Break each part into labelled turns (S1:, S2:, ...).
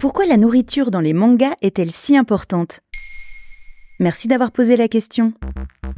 S1: Pourquoi la nourriture dans les mangas est-elle si importante? Merci d'avoir posé la question.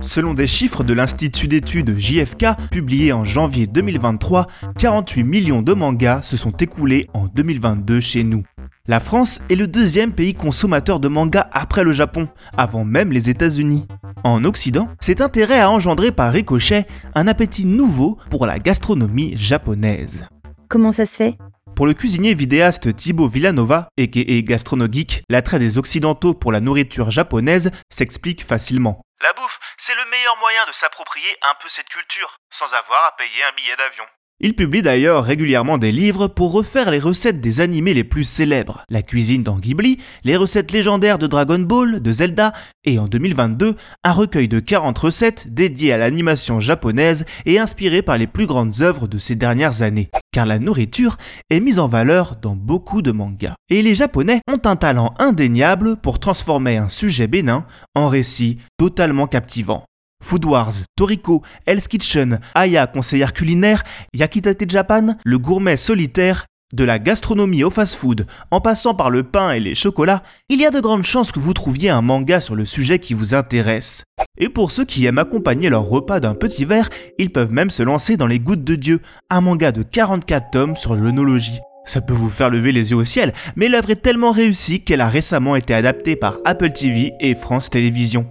S2: Selon des chiffres de l'Institut d'études JFK publiés en janvier 2023, 48 millions de mangas se sont écoulés en 2022 chez nous. La France est le deuxième pays consommateur de mangas après le Japon, avant même les États-Unis. En Occident, cet intérêt a engendré par ricochet un appétit nouveau pour la gastronomie japonaise.
S1: Comment ça se fait?
S2: Pour le cuisinier vidéaste Thibaut Villanova, a.k.a. Gastronogeek, l'attrait des Occidentaux pour la nourriture japonaise s'explique facilement.
S3: La bouffe, c'est le meilleur moyen de s'approprier un peu cette culture, sans avoir à payer un billet d'avion.
S2: Il publie d'ailleurs régulièrement des livres pour refaire les recettes des animés les plus célèbres, la cuisine dans Ghibli, les recettes légendaires de Dragon Ball, de Zelda, et en 2022, un recueil de 40 recettes dédiées à l'animation japonaise et inspirées par les plus grandes œuvres de ces dernières années. Car la nourriture est mise en valeur dans beaucoup de mangas. Et les japonais ont un talent indéniable pour transformer un sujet bénin en récit totalement captivant. Food Wars, Toriko, Hell's Kitchen, Aya, conseillère culinaire, Yakitate Japan, le gourmet solitaire, de la gastronomie au fast-food, en passant par le pain et les chocolats, il y a de grandes chances que vous trouviez un manga sur le sujet qui vous intéresse. Et pour ceux qui aiment accompagner leur repas d'un petit verre, ils peuvent même se lancer dans Les Gouttes de Dieu, un manga de 44 tomes sur l'œnologie. Ça peut vous faire lever les yeux au ciel, mais l'œuvre est tellement réussie qu'elle a récemment été adaptée par Apple TV et France Télévisions.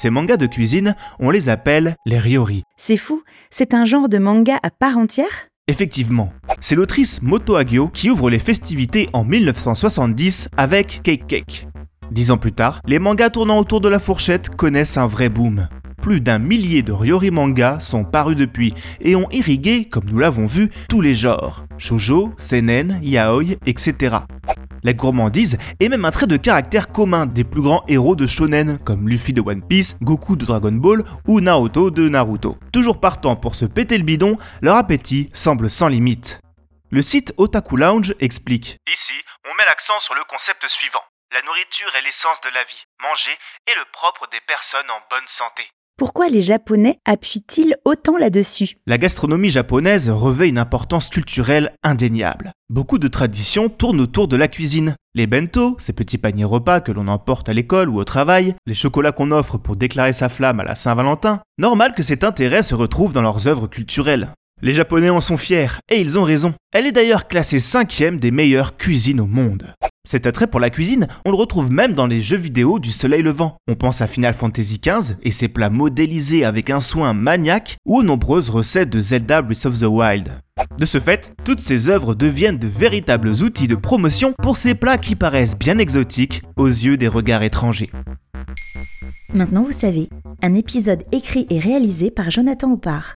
S2: Ces mangas de cuisine, on les appelle les ryori.
S1: C'est fou, c'est un genre de manga à part entière?
S2: Effectivement, c'est l'autrice Moto Hagio qui ouvre les festivités en 1970 avec Cake Cake. Dix ans plus tard, les mangas tournant autour de la fourchette connaissent un vrai boom. Plus d'un millier de Ryori mangas sont parus depuis et ont irrigué, comme nous l'avons vu, tous les genres. Shoujo, seinen, yaoi, etc. La gourmandise est même un trait de caractère commun des plus grands héros de shonen comme Luffy de One Piece, Goku de Dragon Ball ou Naoto de Naruto. Toujours partant pour se péter le bidon, leur appétit semble sans limite. Le site Otaku Lounge explique
S3: Ici, on met l'accent sur le concept suivant. La nourriture est l'essence de la vie. Manger est le propre des personnes en bonne santé.
S1: Pourquoi les Japonais appuient-ils autant là-dessus?
S2: La gastronomie japonaise revêt une importance culturelle indéniable. Beaucoup de traditions tournent autour de la cuisine. Les bento, ces petits paniers repas que l'on emporte à l'école ou au travail, les chocolats qu'on offre pour déclarer sa flamme à la Saint-Valentin, normal que cet intérêt se retrouve dans leurs œuvres culturelles. Les Japonais en sont fiers, et ils ont raison. Elle est d'ailleurs classée cinquième des meilleures cuisines au monde. Cet attrait pour la cuisine, on le retrouve même dans les jeux vidéo du soleil levant. On pense à Final Fantasy XV et ses plats modélisés avec un soin maniaque ou aux nombreuses recettes de Zelda Breath of the Wild. De ce fait, toutes ces œuvres deviennent de véritables outils de promotion pour ces plats qui paraissent bien exotiques aux yeux des regards étrangers.
S1: Maintenant vous savez, un épisode écrit et réalisé par Jonathan Oppard.